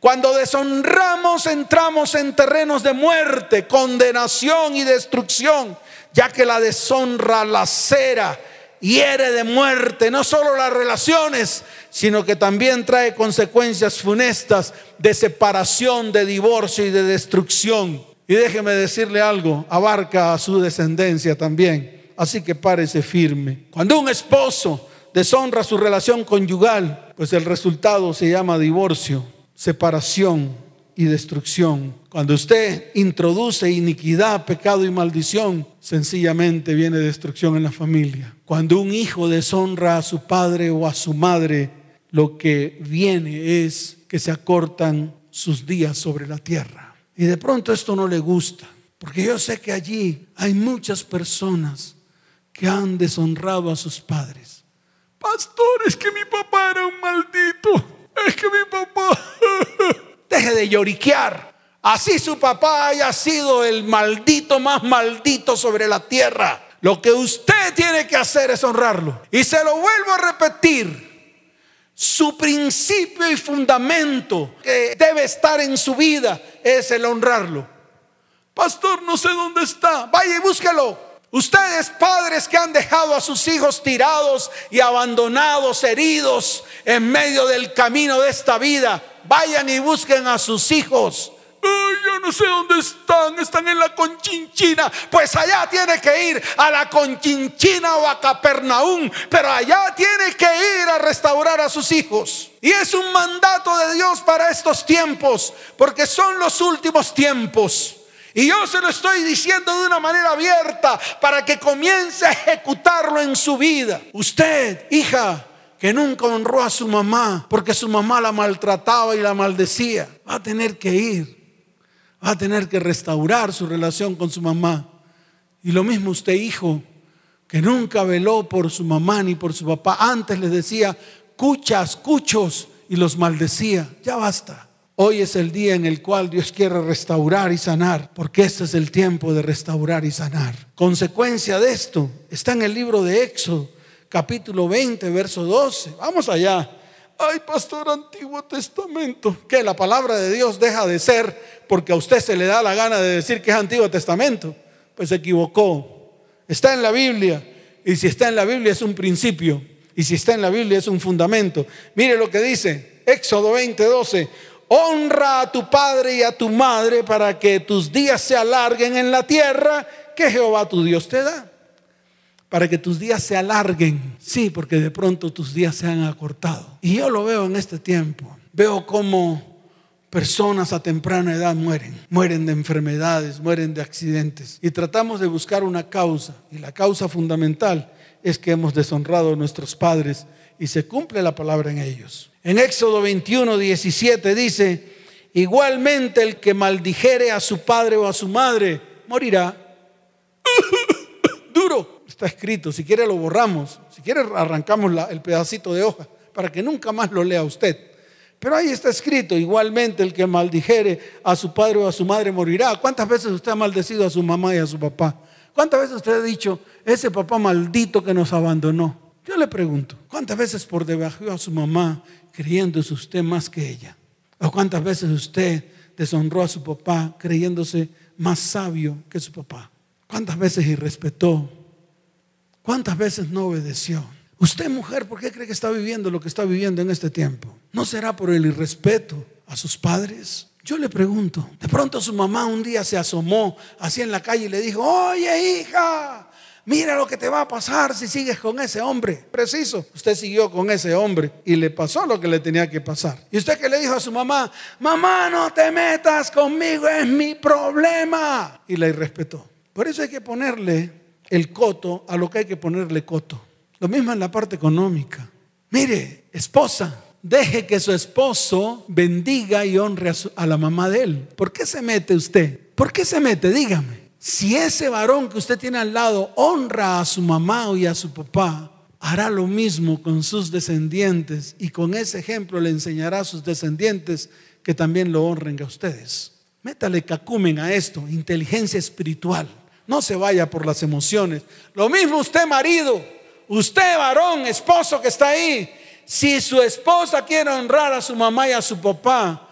Cuando deshonramos entramos en terrenos de muerte, condenación y destrucción, ya que la deshonra lacera, hiere de muerte, no solo las relaciones, sino que también trae consecuencias funestas de separación, de divorcio y de destrucción. Y déjeme decirle algo, abarca a su descendencia también. Así que párese firme. Cuando un esposo deshonra su relación conyugal, pues el resultado se llama divorcio, separación y destrucción. Cuando usted introduce iniquidad, pecado y maldición, sencillamente viene destrucción en la familia. Cuando un hijo deshonra a su padre o a su madre, lo que viene es que se acortan sus días sobre la tierra. Y de pronto esto no le gusta, porque yo sé que allí hay muchas personas que han deshonrado a sus padres. Pastor, es que mi papá era un maldito. Es que mi papá... Deje de lloriquear. Así su papá haya sido el maldito más maldito sobre la tierra. Lo que usted tiene que hacer es honrarlo. Y se lo vuelvo a repetir. Su principio y fundamento que debe estar en su vida es el honrarlo. Pastor, no sé dónde está. Vaya y búsquelo. Ustedes padres que han dejado a sus hijos tirados y abandonados, heridos en medio del camino de esta vida, vayan y busquen a sus hijos no sé dónde están, están en la Conchinchina. Pues allá tiene que ir a la Conchinchina o a Capernaum, pero allá tiene que ir a restaurar a sus hijos. Y es un mandato de Dios para estos tiempos, porque son los últimos tiempos. Y yo se lo estoy diciendo de una manera abierta para que comience a ejecutarlo en su vida. Usted, hija, que nunca honró a su mamá porque su mamá la maltrataba y la maldecía, va a tener que ir va a tener que restaurar su relación con su mamá. Y lo mismo usted, hijo, que nunca veló por su mamá ni por su papá. Antes les decía, cuchas, cuchos, y los maldecía. Ya basta. Hoy es el día en el cual Dios quiere restaurar y sanar, porque este es el tiempo de restaurar y sanar. Consecuencia de esto está en el libro de Éxodo, capítulo 20, verso 12. Vamos allá. Ay, pastor, Antiguo Testamento. Que la palabra de Dios deja de ser porque a usted se le da la gana de decir que es Antiguo Testamento. Pues se equivocó. Está en la Biblia. Y si está en la Biblia es un principio. Y si está en la Biblia es un fundamento. Mire lo que dice Éxodo 20:12. Honra a tu padre y a tu madre para que tus días se alarguen en la tierra que Jehová tu Dios te da. Para que tus días se alarguen. Sí, porque de pronto tus días se han acortado. Y yo lo veo en este tiempo. Veo cómo personas a temprana edad mueren, mueren de enfermedades, mueren de accidentes. Y tratamos de buscar una causa. Y la causa fundamental es que hemos deshonrado a nuestros padres y se cumple la palabra en ellos. En Éxodo 21, 17 dice, igualmente el que maldijere a su padre o a su madre, morirá. Está escrito, si quiere lo borramos, si quiere arrancamos el pedacito de hoja para que nunca más lo lea usted. Pero ahí está escrito, igualmente el que maldijere a su padre o a su madre morirá. ¿Cuántas veces usted ha maldecido a su mamá y a su papá? ¿Cuántas veces usted ha dicho, ese papá maldito que nos abandonó? Yo le pregunto, ¿cuántas veces por debajo a su mamá creyéndose usted más que ella? ¿O cuántas veces usted deshonró a su papá creyéndose más sabio que su papá? ¿Cuántas veces irrespetó? ¿Cuántas veces no obedeció? Usted, mujer, ¿por qué cree que está viviendo lo que está viviendo en este tiempo? ¿No será por el irrespeto a sus padres? Yo le pregunto, de pronto su mamá un día se asomó así en la calle y le dijo, oye hija, mira lo que te va a pasar si sigues con ese hombre. Preciso, usted siguió con ese hombre y le pasó lo que le tenía que pasar. Y usted que le dijo a su mamá, mamá, no te metas conmigo, es mi problema. Y la irrespetó. Por eso hay que ponerle el coto a lo que hay que ponerle coto. Lo mismo en la parte económica. Mire, esposa, deje que su esposo bendiga y honre a, la mamá de él. ¿Por qué se mete usted? ¿Por qué se mete? Dígame. Si ese varón que usted tiene al lado honra a su mamá y a su papá, hará lo mismo con sus descendientes y con ese ejemplo le enseñará a sus descendientes que también lo honren a ustedes. Métale cacumen a esto, inteligencia espiritual. No se vaya por las emociones. Lo mismo usted, marido. Usted, varón, esposo que está ahí, si su esposa quiere honrar a su mamá y a su papá,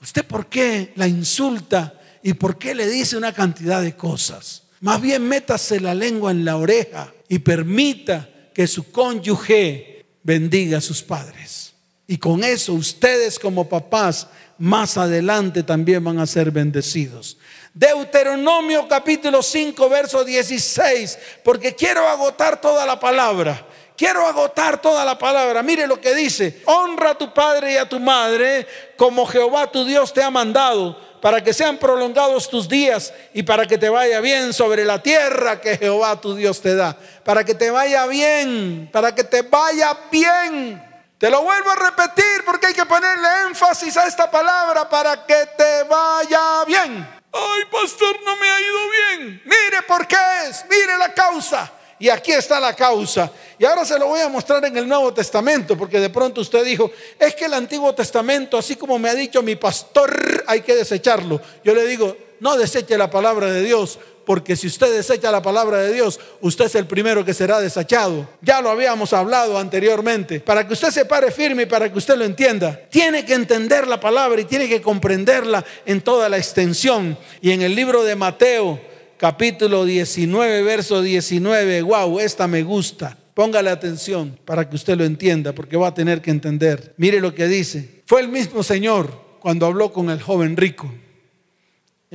¿usted por qué la insulta y por qué le dice una cantidad de cosas? Más bien métase la lengua en la oreja y permita que su cónyuge bendiga a sus padres. Y con eso ustedes como papás más adelante también van a ser bendecidos. Deuteronomio capítulo 5, verso 16, porque quiero agotar toda la palabra. Quiero agotar toda la palabra. Mire lo que dice. Honra a tu padre y a tu madre como Jehová tu Dios te ha mandado, para que sean prolongados tus días y para que te vaya bien sobre la tierra que Jehová tu Dios te da. Para que te vaya bien, para que te vaya bien. Te lo vuelvo a repetir porque hay que ponerle énfasis a esta palabra para que te vaya bien. Ay, pastor, no me ha ido bien. Mire por qué es, mire la causa. Y aquí está la causa. Y ahora se lo voy a mostrar en el Nuevo Testamento, porque de pronto usted dijo, es que el Antiguo Testamento, así como me ha dicho mi pastor, hay que desecharlo. Yo le digo, no deseche la palabra de Dios, porque si usted desecha la palabra de Dios, usted es el primero que será desechado. Ya lo habíamos hablado anteriormente. Para que usted se pare firme y para que usted lo entienda, tiene que entender la palabra y tiene que comprenderla en toda la extensión. Y en el libro de Mateo, capítulo 19, verso 19, wow, esta me gusta. Póngale atención para que usted lo entienda, porque va a tener que entender. Mire lo que dice. Fue el mismo Señor cuando habló con el joven rico.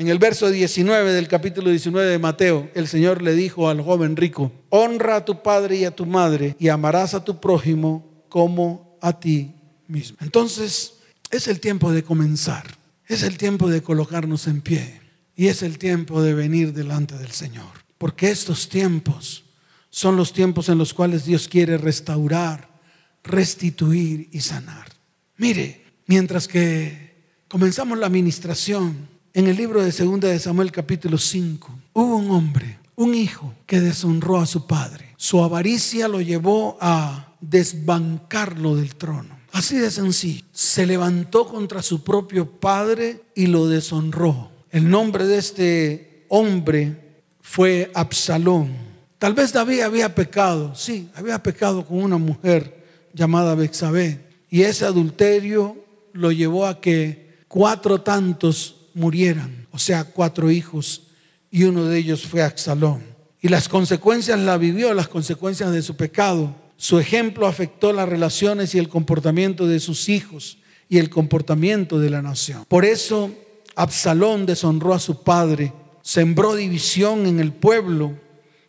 En el verso 19 del capítulo 19 de Mateo, el Señor le dijo al joven rico, honra a tu padre y a tu madre y amarás a tu prójimo como a ti mismo. Entonces, es el tiempo de comenzar, es el tiempo de colocarnos en pie y es el tiempo de venir delante del Señor. Porque estos tiempos son los tiempos en los cuales Dios quiere restaurar, restituir y sanar. Mire, mientras que comenzamos la administración, en el libro de Segunda de Samuel capítulo 5, hubo un hombre, un hijo que deshonró a su padre. Su avaricia lo llevó a desbancarlo del trono. Así de sencillo. Se levantó contra su propio padre y lo deshonró. El nombre de este hombre fue Absalón. Tal vez David había pecado, sí, había pecado con una mujer llamada Bexabé. Y ese adulterio lo llevó a que cuatro tantos murieran, o sea, cuatro hijos, y uno de ellos fue Absalón. Y las consecuencias la vivió, las consecuencias de su pecado. Su ejemplo afectó las relaciones y el comportamiento de sus hijos y el comportamiento de la nación. Por eso Absalón deshonró a su padre, sembró división en el pueblo,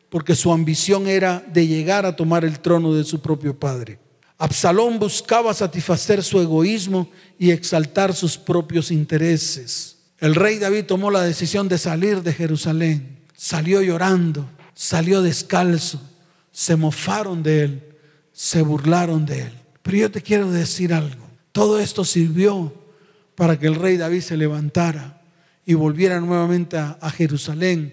porque su ambición era de llegar a tomar el trono de su propio padre. Absalón buscaba satisfacer su egoísmo y exaltar sus propios intereses. El rey David tomó la decisión de salir de Jerusalén. Salió llorando, salió descalzo, se mofaron de él, se burlaron de él. Pero yo te quiero decir algo. Todo esto sirvió para que el rey David se levantara y volviera nuevamente a, Jerusalén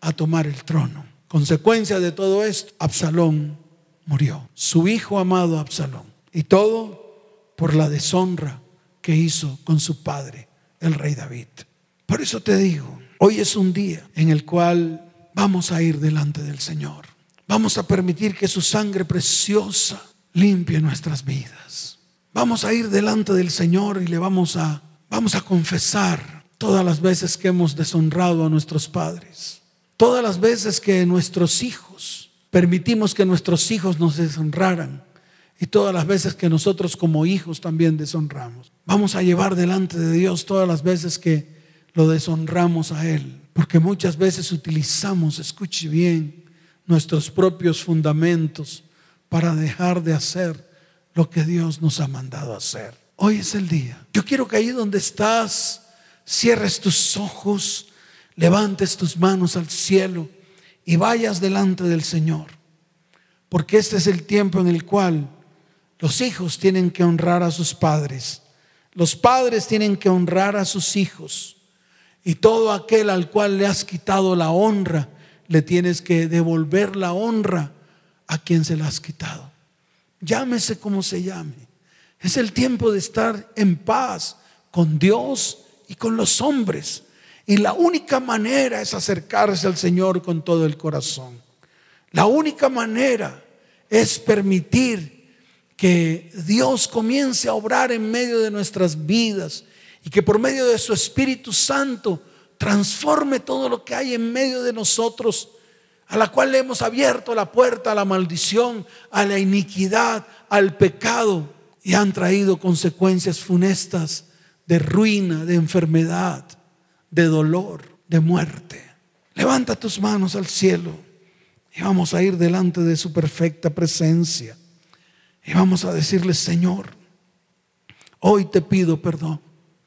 a tomar el trono. Consecuencia de todo esto, Absalón murió. Su hijo amado Absalón. Y todo por la deshonra que hizo con su padre, el rey David. Por eso te digo, hoy es un día en el cual vamos a ir delante del Señor. Vamos a permitir que su sangre preciosa limpie nuestras vidas. Vamos a ir delante del Señor y le vamos a vamos a confesar todas las veces que hemos deshonrado a nuestros padres. Todas las veces que nuestros hijos permitimos que nuestros hijos nos deshonraran y todas las veces que nosotros como hijos también deshonramos. Vamos a llevar delante de Dios todas las veces que lo deshonramos a Él, porque muchas veces utilizamos, escuche bien, nuestros propios fundamentos para dejar de hacer lo que Dios nos ha mandado hacer. Hoy es el día. Yo quiero que ahí donde estás, cierres tus ojos, levantes tus manos al cielo y vayas delante del Señor. Porque este es el tiempo en el cual los hijos tienen que honrar a sus padres. Los padres tienen que honrar a sus hijos. Y todo aquel al cual le has quitado la honra, le tienes que devolver la honra a quien se la has quitado. Llámese como se llame. Es el tiempo de estar en paz con Dios y con los hombres. Y la única manera es acercarse al Señor con todo el corazón. La única manera es permitir que Dios comience a obrar en medio de nuestras vidas y que por medio de su Espíritu Santo transforme todo lo que hay en medio de nosotros, a la cual le hemos abierto la puerta a la maldición, a la iniquidad, al pecado, y han traído consecuencias funestas de ruina, de enfermedad, de dolor, de muerte. Levanta tus manos al cielo y vamos a ir delante de su perfecta presencia. Y vamos a decirle, Señor, hoy te pido perdón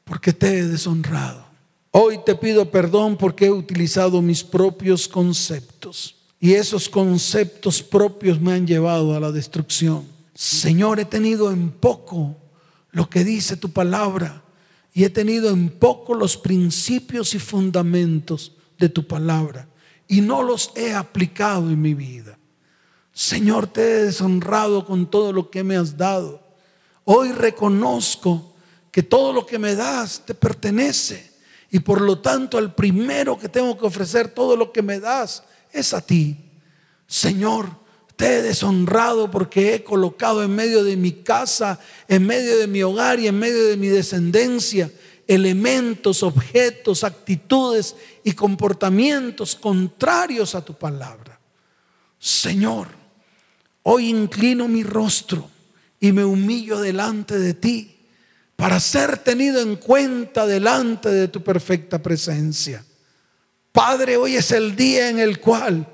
porque te he deshonrado. Hoy te pido perdón porque he utilizado mis propios conceptos y esos conceptos propios me han llevado a la destrucción. Señor, he tenido en poco lo que dice tu palabra y he tenido en poco los principios y fundamentos de tu palabra y no los he aplicado en mi vida. Señor, te he deshonrado con todo lo que me has dado. Hoy reconozco que todo lo que me das te pertenece y por lo tanto, al primero que tengo que ofrecer todo lo que me das es a ti. Señor, te he deshonrado porque he colocado en medio de mi casa, en medio de mi hogar y en medio de mi descendencia elementos, objetos, actitudes y comportamientos contrarios a tu palabra. Señor, hoy inclino mi rostro y me humillo delante de ti para ser tenido en cuenta delante de tu perfecta presencia. Padre, hoy es el día en el cual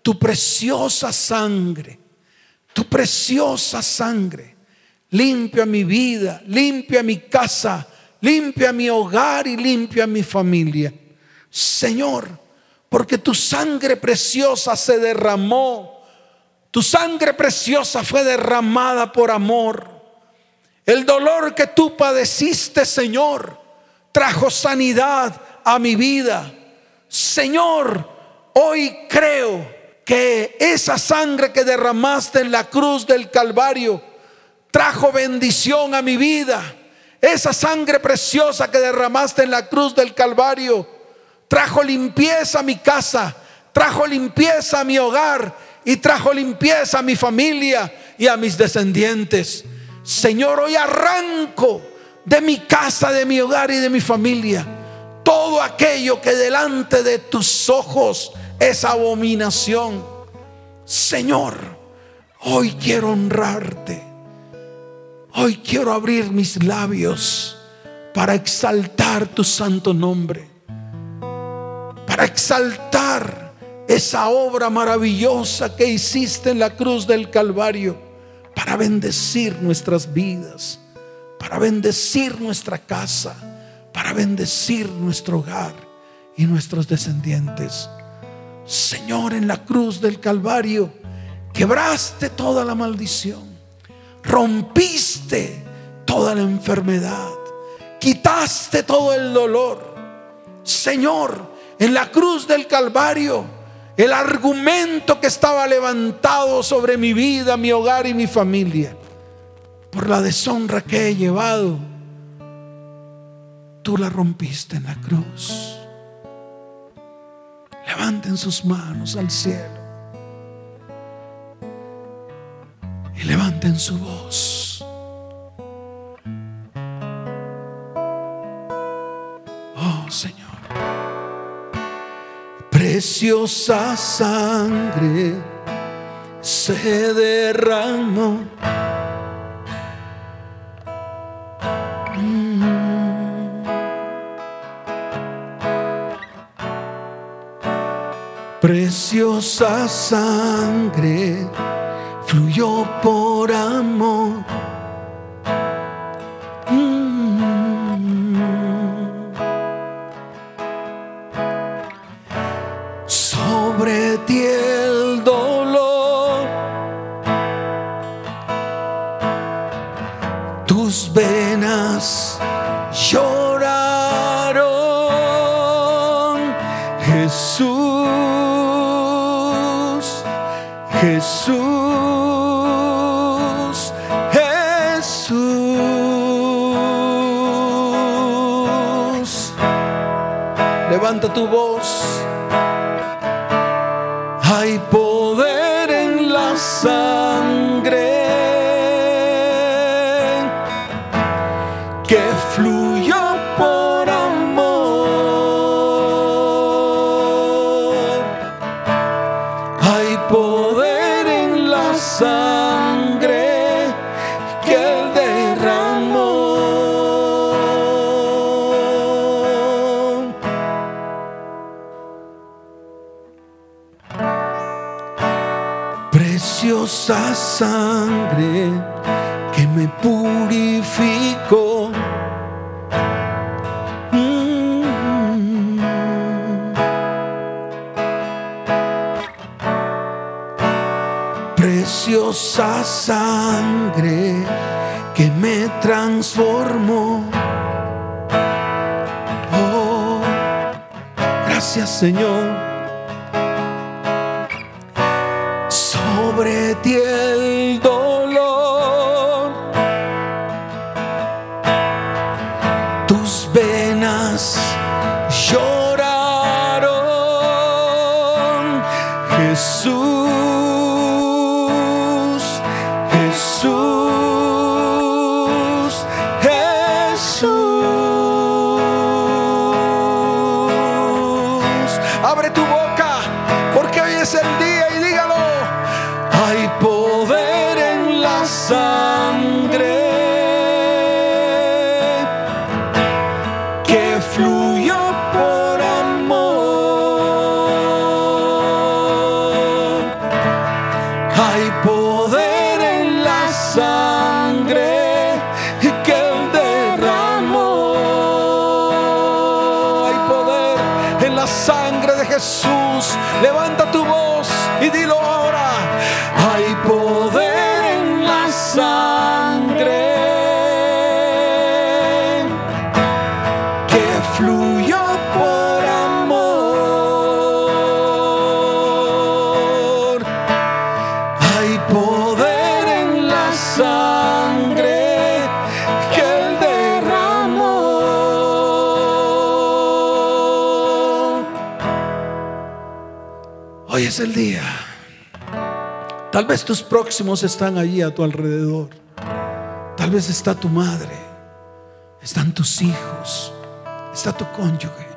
tu preciosa sangre, tu preciosa sangre, limpia mi vida, limpia mi casa, limpia mi hogar y limpia mi familia. Señor, porque tu sangre preciosa se derramó, tu sangre preciosa fue derramada por amor el dolor que tú padeciste, Señor, trajo sanidad a mi vida. Señor, hoy creo que esa sangre que derramaste en la cruz del Calvario trajo bendición a mi vida. Esa sangre preciosa que derramaste en la cruz del Calvario trajo limpieza a mi casa, trajo limpieza a mi hogar y trajo limpieza a mi familia y a mis descendientes. Señor, hoy arranco de mi casa, de mi hogar y de mi familia todo aquello que delante de tus ojos es abominación. Señor, hoy quiero honrarte. Hoy quiero abrir mis labios para exaltar tu santo nombre. Para exaltar esa obra maravillosa que hiciste en la cruz del Calvario. Para bendecir nuestras vidas. Para bendecir nuestra casa para bendecir nuestro hogar y nuestros descendientes. Señor, en la cruz del Calvario, quebraste toda la maldición, rompiste toda la enfermedad, quitaste todo el dolor. Señor, en la cruz del Calvario, el argumento que estaba levantado sobre mi vida, mi hogar y mi familia, por la deshonra que he llevado, tú la rompiste en la cruz. Levanten sus manos al cielo y levanten su voz. Oh Señor, preciosa sangre se derramó Preciosa sangre fluyó por amor. Transformó. Oh, gracias Señor. Sobre ti Tal vez tus próximos están allí a tu alrededor. Tal vez está tu madre, están tus hijos, está tu cónyuge.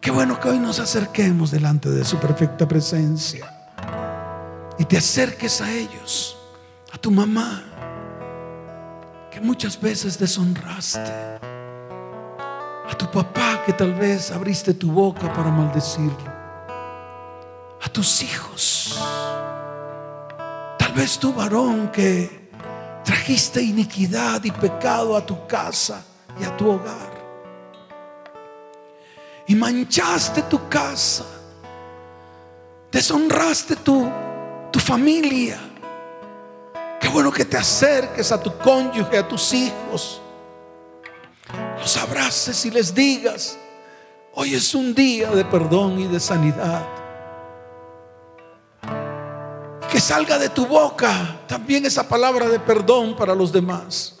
Qué bueno que hoy nos acerquemos delante de su perfecta presencia. Y te acerques a ellos, a tu mamá, que muchas veces deshonraste, a tu papá que tal vez abriste tu boca para maldecirlo, a tus hijos, vez tu varón que trajiste iniquidad y pecado a tu casa y a tu hogar y manchaste tu casa, deshonraste tu tu familia. Qué bueno que te acerques a tu cónyuge, a tus hijos. Los abraces y les digas, hoy es un día de perdón y de sanidad. Que salga de tu boca también esa palabra de perdón para los demás.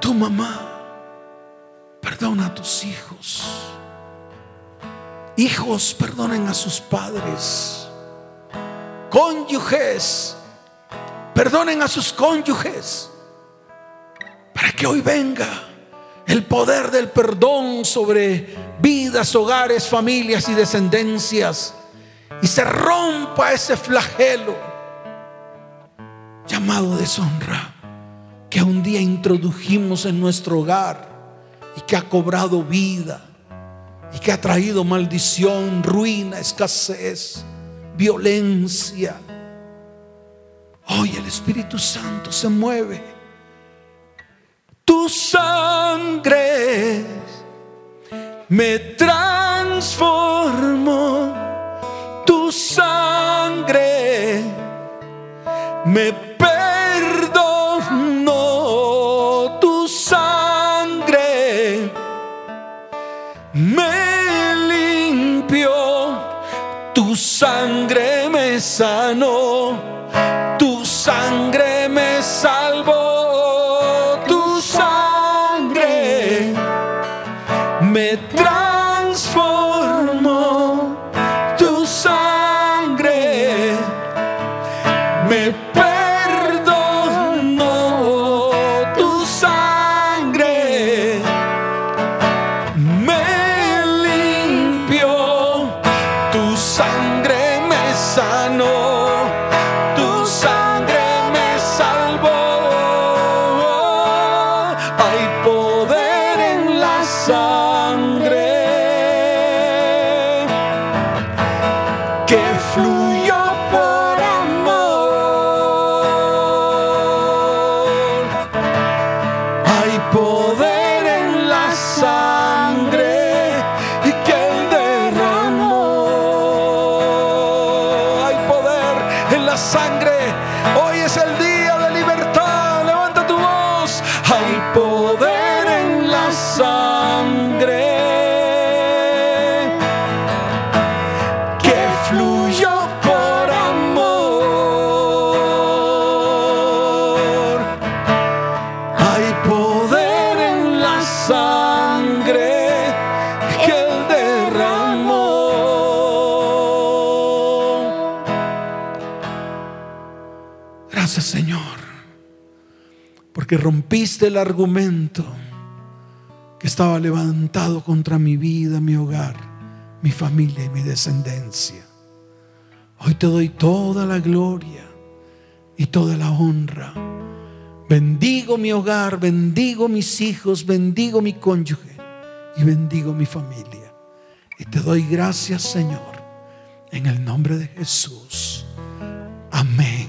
Tu mamá, perdona a tus hijos. Hijos, perdonen a sus padres cónyuges, perdonen a sus cónyuges, para que hoy venga el poder del perdón sobre vidas, hogares, familias y descendencias, y se rompa ese flagelo llamado deshonra que un día introdujimos en nuestro hogar y que ha cobrado vida y que ha traído maldición, ruina, escasez violencia. Hoy el Espíritu Santo se mueve. Tu sangre me transformó. Me perdonó. Tu sangre me sangre me sanó, porque rompiste el argumento que estaba levantado contra mi vida, mi hogar, mi familia y mi descendencia. Hoy te doy toda la gloria y toda la honra. Bendigo mi hogar, bendigo mis hijos, bendigo mi cónyuge y bendigo mi familia. Y te doy gracias, Señor, en el nombre de Jesús. Amén.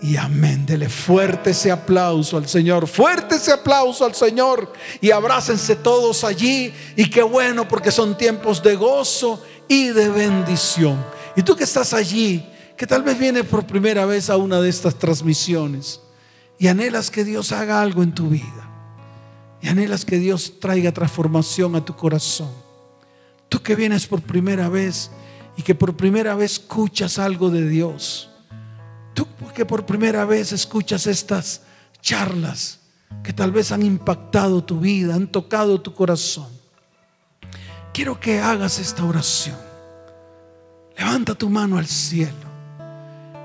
Y amén. Dele fuerte ese aplauso al Señor. Fuerte ese aplauso al Señor. Y abrácense todos allí. Y qué bueno porque son tiempos de gozo y de bendición. Y tú que estás allí, que tal vez vienes por primera vez a una de estas transmisiones y anhelas que Dios haga algo en tu vida. Y anhelas que Dios traiga transformación a tu corazón. Tú que vienes por primera vez y que por primera vez escuchas algo de Dios. Tú que por primera vez escuchas estas charlas que tal vez han impactado tu vida, han tocado tu corazón. Quiero que hagas esta oración. levanta tu mano al cielo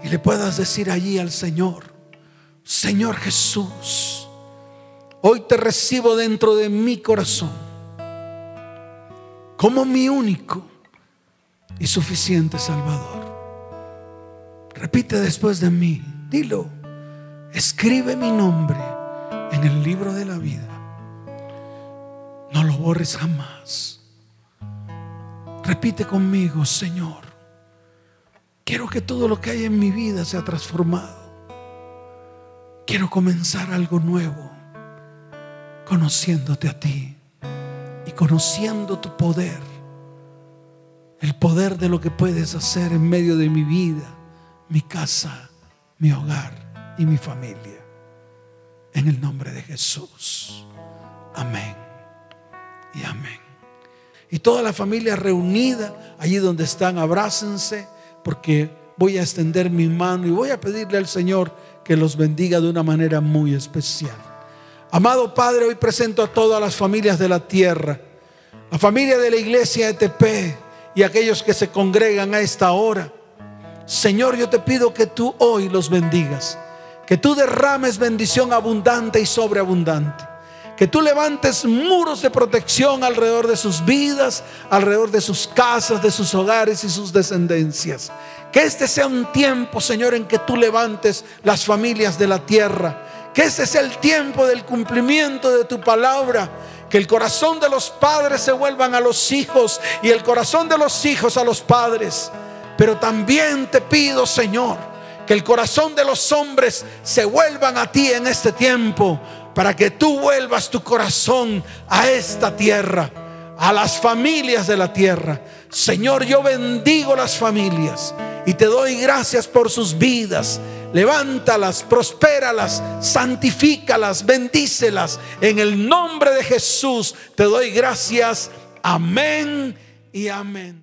y le puedas decir allí al Señor, Señor Jesús, hoy te recibo dentro de mi corazón como mi único y suficiente Salvador. Repite después de mí, dilo, escribe mi nombre en el libro de la vida. No lo borres jamás. Repite conmigo, Señor, quiero que todo lo que hay en mi vida sea transformado. Quiero comenzar algo nuevo, conociéndote a ti y conociendo tu poder, el poder de lo que puedes hacer en medio de mi vida, mi casa, mi hogar y mi familia. En el nombre de Jesús. Amén. Y amén. Y toda la familia reunida allí donde están, abrácense porque voy a extender mi mano y voy a pedirle al Señor que los bendiga de una manera muy especial. Amado Padre, hoy presento a todas las familias de la tierra, la familia de la iglesia ETP y aquellos que se congregan a esta hora. Señor, yo te pido que tú hoy los bendigas, que tú derrames bendición abundante y sobreabundante. Que tú levantes muros de protección alrededor de sus vidas, alrededor de sus casas, de sus hogares y sus descendencias. Que este sea un tiempo, Señor, en que tú levantes las familias de la tierra que ese es el tiempo del cumplimiento de tu palabra. Que el corazón de los padres se vuelvan a los hijos y el corazón de los hijos a los padres. Pero también te pido, Señor, que el corazón de los hombres se vuelvan a ti en este tiempo para que tú vuelvas tu corazón a esta tierra, a las familias de la tierra. Señor, yo bendigo las familias y te doy gracias por sus vidas levántalas, prospéralas, santifícalas, bendícelas. En el nombre de Jesús te doy gracias. Amén y amén.